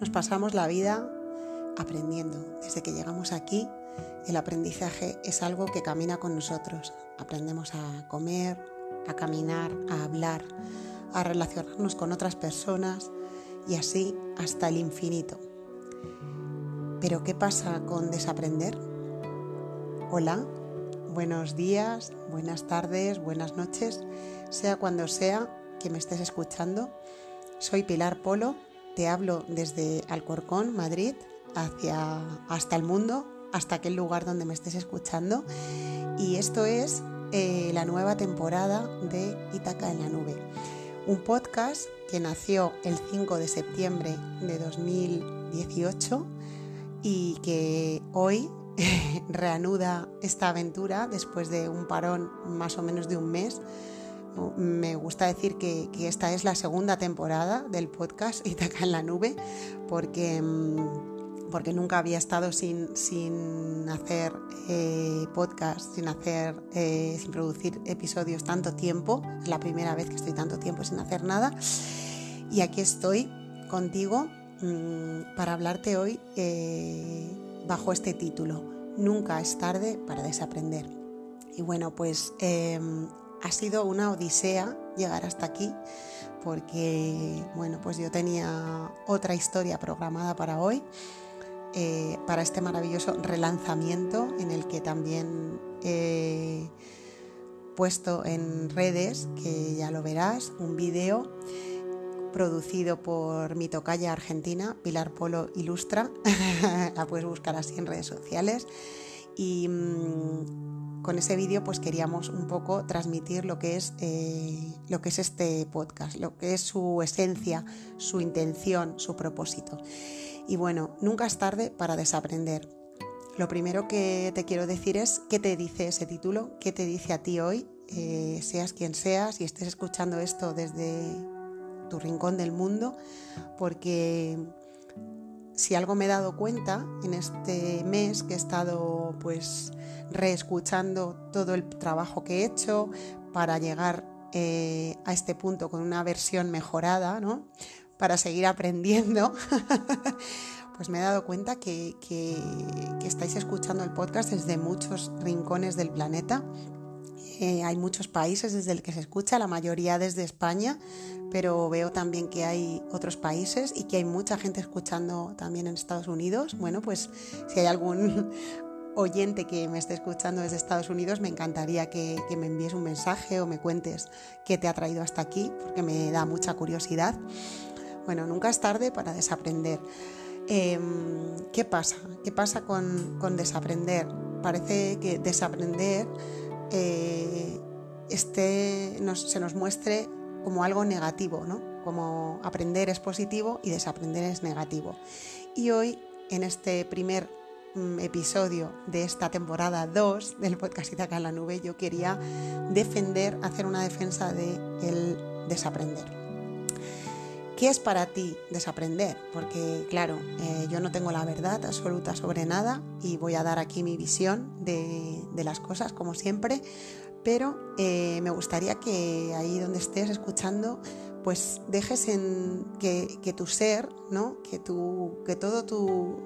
nos pasamos la vida aprendiendo. Desde que llegamos aquí, el aprendizaje es algo que camina con nosotros. Aprendemos a comer, a caminar, a hablar, a relacionarnos con otras personas y así hasta el infinito. Pero ¿qué pasa con desaprender? Hola, buenos días, buenas tardes, buenas noches, sea cuando sea que me estés escuchando. Soy Pilar Polo, te hablo desde Alcorcón, Madrid, hacia hasta el mundo, hasta aquel lugar donde me estés escuchando. Y esto es eh, la nueva temporada de Itaca en la Nube, un podcast que nació el 5 de septiembre de 2018 y que hoy reanuda esta aventura después de un parón más o menos de un mes. Me gusta decir que, esta es la segunda temporada del podcast Itaca en la Nube, porque, mm, porque nunca había estado sin, sin hacer eh, podcast, sin hacer, eh, sin producir episodios tanto tiempo. Es la primera vez que estoy tanto tiempo sin hacer nada. Y aquí estoy contigo mm, para hablarte hoy eh, bajo este título, Nunca es tarde para desaprender. Y bueno, pues em, ha sido una odisea llegar hasta aquí porque, bueno, pues yo tenía otra historia programada para hoy, eh, para este maravilloso relanzamiento en el que también he puesto en redes, que ya lo verás, un vídeo producido por mi tocaya argentina, Pilar Polo Ilustra. la puedes buscar así en redes sociales. Y mm, con ese vídeo pues queríamos un poco transmitir lo que, es, eh, lo que es este podcast, lo que es su esencia, su intención, su propósito. Y bueno, nunca es tarde para desaprender. Lo primero que te quiero decir es qué te dice ese título, qué te dice a ti hoy, eh, seas quien seas y estés escuchando esto desde tu rincón del mundo, porque si algo me he dado cuenta en este mes que he estado pues reescuchando todo el trabajo que he hecho para llegar eh, a este punto con una versión mejorada, ¿no? Para seguir aprendiendo, pues me he dado cuenta que, que estáis escuchando el podcast desde muchos rincones del planeta hay muchos países desde el que se escucha, la mayoría desde España, pero veo también que hay otros países y que hay mucha gente escuchando también en Estados Unidos. Bueno, pues si hay algún oyente que me esté escuchando desde Estados Unidos, me encantaría que, me envíes un mensaje o me cuentes qué te ha traído hasta aquí, porque me da mucha curiosidad. Bueno, nunca es tarde para desaprender. Em, ¿Qué pasa? ¿Qué pasa con desaprender? Parece que desaprender este se nos muestre como algo negativo, ¿no? Como aprender es positivo y desaprender es negativo. Y hoy, en este primer mm, episodio de esta temporada 2 del podcast Itaca en la Nube, yo quería defender, hacer una defensa de el desaprender. ¿Qué es para ti desaprender? Porque claro, eh, yo no tengo la verdad absoluta sobre nada y voy a dar aquí mi visión de, las cosas como siempre, pero eh, me gustaría que ahí donde estés escuchando, pues dejes que, tu ser, ¿no? que, tu, que todo tu,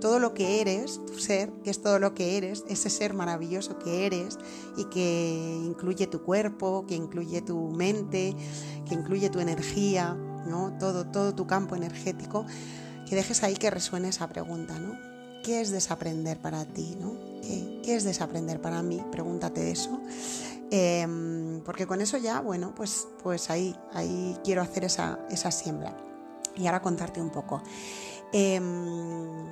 todo lo que eres, tu ser, que es todo lo que eres, ese ser maravilloso que eres y que incluye tu cuerpo, que incluye tu mente, que incluye tu energía, todo, todo tu campo energético, que dejes ahí que resuene esa pregunta, ¿no? ¿Qué es desaprender para ti? ¿no? ¿Qué, es desaprender para mí? Pregúntate eso. Em, porque con eso ya, bueno, pues, pues ahí, ahí quiero hacer esa, esa siembra. Y ahora contarte un poco. Em,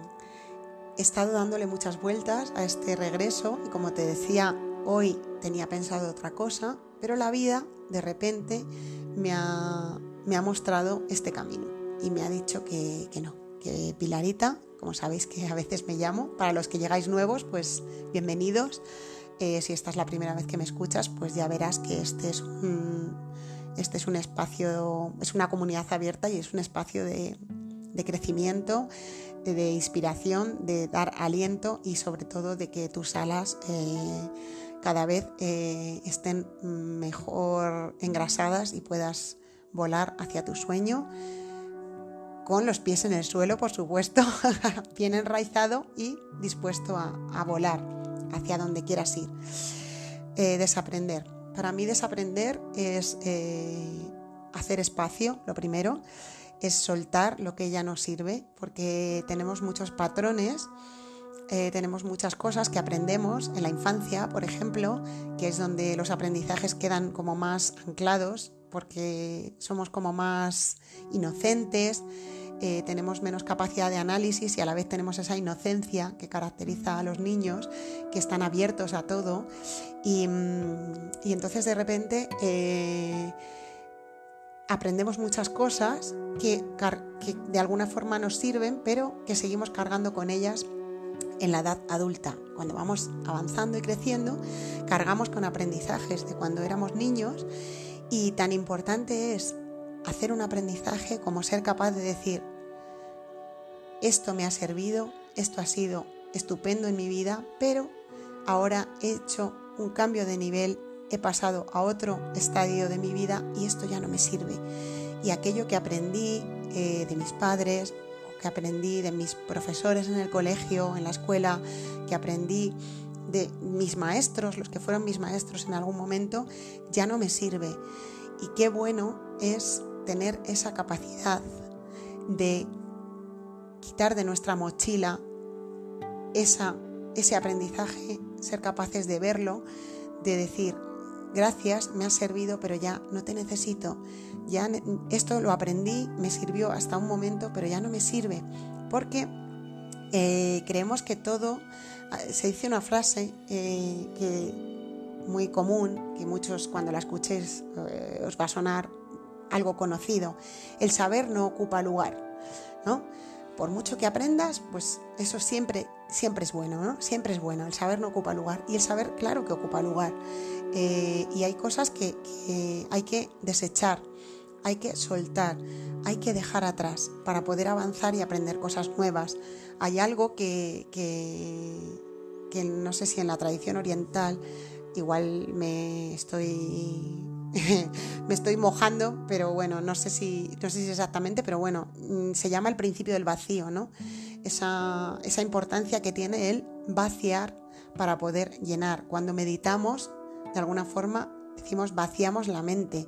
he estado dándole muchas vueltas a este regreso y como te decía, hoy tenía pensado otra cosa, pero la vida de repente me ha, me ha mostrado este camino y me ha dicho que, no, que Pilarita, como sabéis que a veces me llamo, para los que llegáis nuevos, pues bienvenidos. Eh, si esta es la primera vez que me escuchas, pues ya verás que este es un, este es un espacio, es una comunidad abierta y es un espacio de, crecimiento, de, inspiración, de dar aliento y sobre todo de que tus alas eh, cada vez eh, estén mejor engrasadas y puedas volar hacia tu sueño con los pies en el suelo, por supuesto, bien enraizado y dispuesto a, volar hacia donde quieras ir. Eh, desaprender. Para mí desaprender es eh, hacer espacio, lo primero, es soltar lo que ya no sirve, porque tenemos muchos patrones, eh, tenemos muchas cosas que aprendemos en la infancia, por ejemplo, que es donde los aprendizajes quedan como más anclados, porque somos como más inocentes, eh, tenemos menos capacidad de análisis y a la vez tenemos esa inocencia que caracteriza a los niños, que están abiertos a todo. Y, mm, entonces de repente eh, aprendemos muchas cosas que, de alguna forma nos sirven, pero que seguimos cargando con ellas en la edad adulta. Cuando vamos avanzando y creciendo, cargamos con aprendizajes de cuando éramos niños y tan importante es hacer un aprendizaje como ser capaz de decir, esto me ha servido, esto ha sido estupendo en mi vida, pero ahora he hecho un cambio de nivel, he pasado a otro estadio de mi vida y esto ya no me sirve. Y aquello que aprendí eh, de mis padres, que aprendí de mis profesores en el colegio, en la escuela, que aprendí de mis maestros, los que fueron mis maestros en algún momento, ya no me sirve. Y qué bueno es tener esa capacidad de quitar de nuestra mochila esa, ese aprendizaje, ser capaces de verlo, de decir, gracias, me ha servido, pero ya no te necesito. Ya esto lo aprendí, me sirvió hasta un momento, pero ya no me sirve. Porque eh, creemos que todo, se dice una frase eh, que muy común, que muchos cuando la escuchéis eh, os va a sonar algo conocido, el saber no ocupa lugar, ¿no? por mucho que aprendas, pues eso siempre, siempre es bueno, ¿no? Siempre es bueno. El saber no ocupa lugar. Y el saber, claro que ocupa lugar. Eh, y hay cosas que, hay que desechar, hay que soltar, hay que dejar atrás para poder avanzar y aprender cosas nuevas. Hay algo que, que no sé si en la tradición oriental, igual me estoy me estoy mojando, pero bueno, no sé si, no sé si exactamente, pero bueno, mm, se llama el principio del vacío, ¿no? Esa, esa importancia que tiene el vaciar para poder llenar. Cuando meditamos, de alguna forma, decimos vaciamos la mente.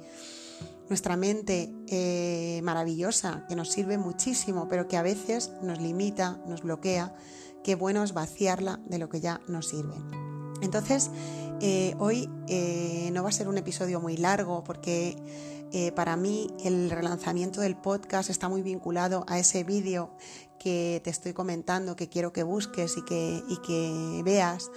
Nuestra mente eh, maravillosa, que nos sirve muchísimo, pero que a veces nos limita, nos bloquea. Qué bueno es vaciarla de lo que ya nos sirve. Entonces, eh, hoy eh, no va a ser un episodio muy largo porque para mí el relanzamiento del podcast está muy vinculado a ese vídeo que te estoy comentando, que quiero que busques y que, que veas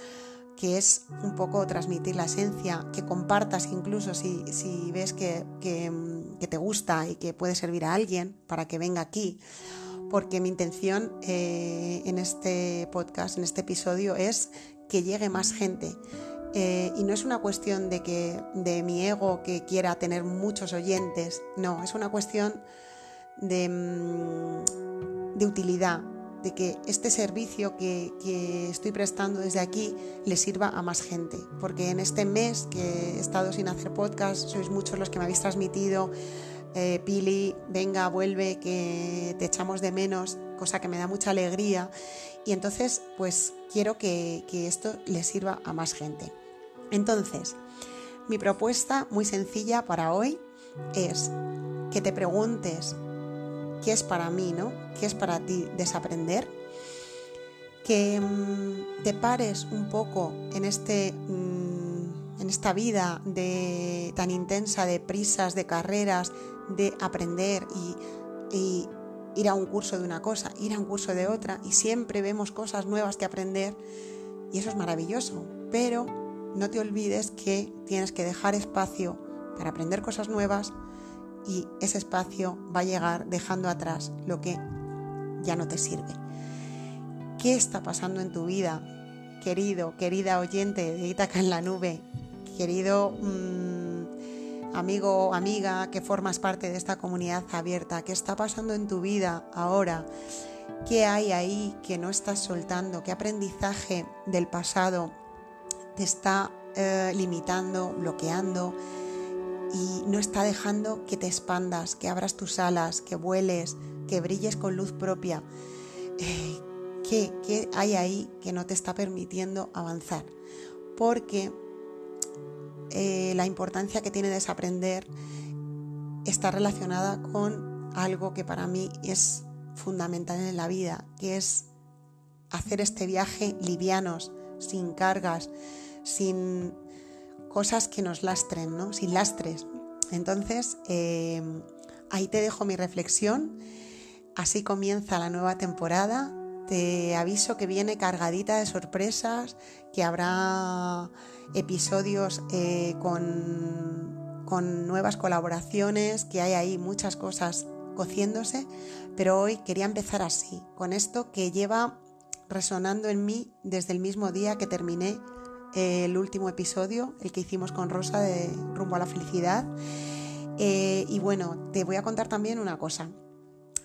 que es un poco transmitir la esencia, que compartas incluso si, ves que, te gusta y que puede servir a alguien para que venga aquí, porque mi intención en este podcast, en este episodio, es que llegue más gente, eh, y no es una cuestión de que de mi ego que quiera tener muchos oyentes, no, es una cuestión de, mm, utilidad, de que este servicio que, estoy prestando desde aquí le sirva a más gente. Porque en este mes que he estado sin hacer podcast, sois muchos los que me habéis transmitido, eh, Pili, venga, vuelve, que te echamos de menos, cosa que me da mucha alegría. Y entonces, pues quiero que, esto le sirva a más gente. Entonces, mi propuesta muy sencilla para hoy es que te preguntes qué es para mí, ¿no? ¿Qué es para ti desaprender? Que mm, te pares un poco en, este, mm, en esta vida de, tan intensa de prisas, de carreras, de aprender y ir a un curso de una cosa, ir a un curso de otra y siempre vemos cosas nuevas que aprender y eso es maravilloso. Pero no te olvides que tienes que dejar espacio para aprender cosas nuevas y ese espacio va a llegar dejando atrás lo que ya no te sirve. ¿Qué está pasando en tu vida, querido, querida oyente de Itaca en la nube, querido... Mm, amigo o amiga que formas parte de esta comunidad abierta, ¿qué está pasando en tu vida ahora? ¿Qué hay ahí que no estás soltando? ¿Qué aprendizaje del pasado te está eh, limitando, bloqueando y no está dejando que te expandas, que abras tus alas, que vueles, que brilles con luz propia. Eh, ¿qué, hay ahí que no te está permitiendo avanzar? Porque eh, la importancia que tiene desaprender está relacionada con algo que para mí es fundamental en la vida, que es hacer este viaje livianos, sin cargas, sin cosas que nos lastren, ¿no? sin lastres. Entonces, eh, ahí te dejo mi reflexión. Así comienza la nueva temporada. Te aviso que viene cargadita de sorpresas, que habrá episodios eh, con, con nuevas colaboraciones, que hay ahí muchas cosas cociéndose, pero hoy quería empezar así, con esto que lleva resonando en mí desde el mismo día que terminé el último episodio, el que hicimos con Rosa de Rumbo a la Felicidad. Eh, y bueno, te voy a contar también una cosa.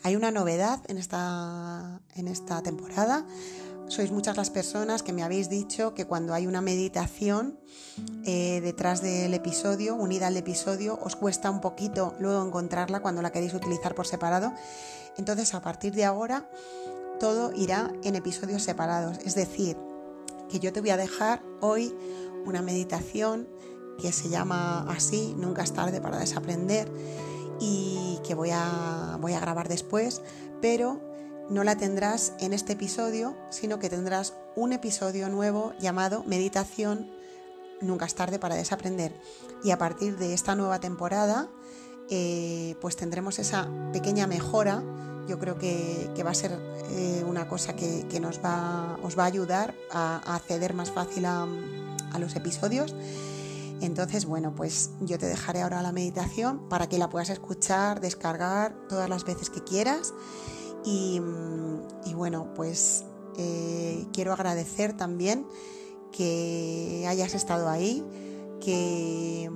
Hay una novedad en esta, en esta temporada. Sois muchas las personas que me habéis dicho que cuando hay una meditación eh, detrás del episodio, unida al episodio, os cuesta un poquito luego encontrarla cuando la queréis utilizar por separado. Entonces, a partir de ahora, todo irá en episodios separados. Es decir, que yo te voy a dejar hoy una meditación que se llama así, Nunca es tarde para desaprender, y que voy a, voy a grabar después, pero no la tendrás en este episodio, sino que tendrás un episodio nuevo llamado Meditación Nunca es tarde para desaprender. Y a partir de esta nueva temporada, eh, pues tendremos esa pequeña mejora yo creo que, va a ser eh, una cosa que, nos va, os va a ayudar a, acceder más fácil a, los episodios. Entonces, bueno, pues yo te dejaré ahora la meditación para que la puedas escuchar, descargar todas las veces que quieras. Y, bueno, pues eh, quiero agradecer también que hayas estado ahí, que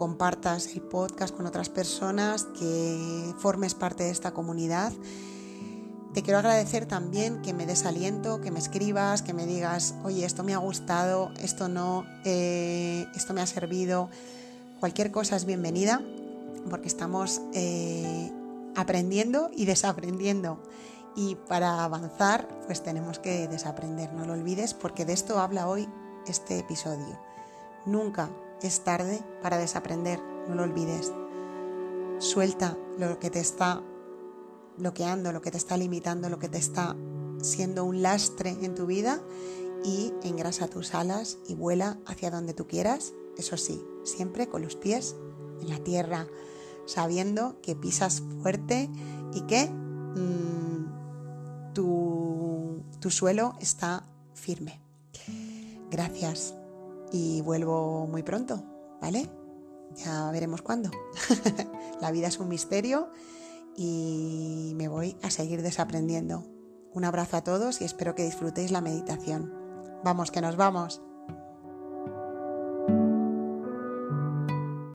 compartas el podcast con otras personas, que formes parte de esta comunidad. Te quiero agradecer también que me des aliento, que me escribas, que me digas, oye, esto me ha gustado, esto no, eh, esto me ha servido. Cualquier cosa es bienvenida porque estamos eh, aprendiendo y desaprendiendo. Y para avanzar, pues tenemos que desaprender, no lo olvides, porque de esto habla hoy este episodio. Nunca es tarde para desaprender, no lo olvides. Suelta lo que te está bloqueando, lo que te está limitando, lo que te está siendo un lastre en tu vida y engrasa tus alas y vuela hacia donde tú quieras, eso sí, siempre con los pies en la tierra, sabiendo que pisas fuerte y que mm, tu, tu suelo está firme. Gracias y vuelvo muy pronto, ¿vale? Ya veremos cuándo. la vida es un misterio y me voy a seguir desaprendiendo. Un abrazo a todos y espero que disfrutéis la meditación. Vamos, que nos vamos.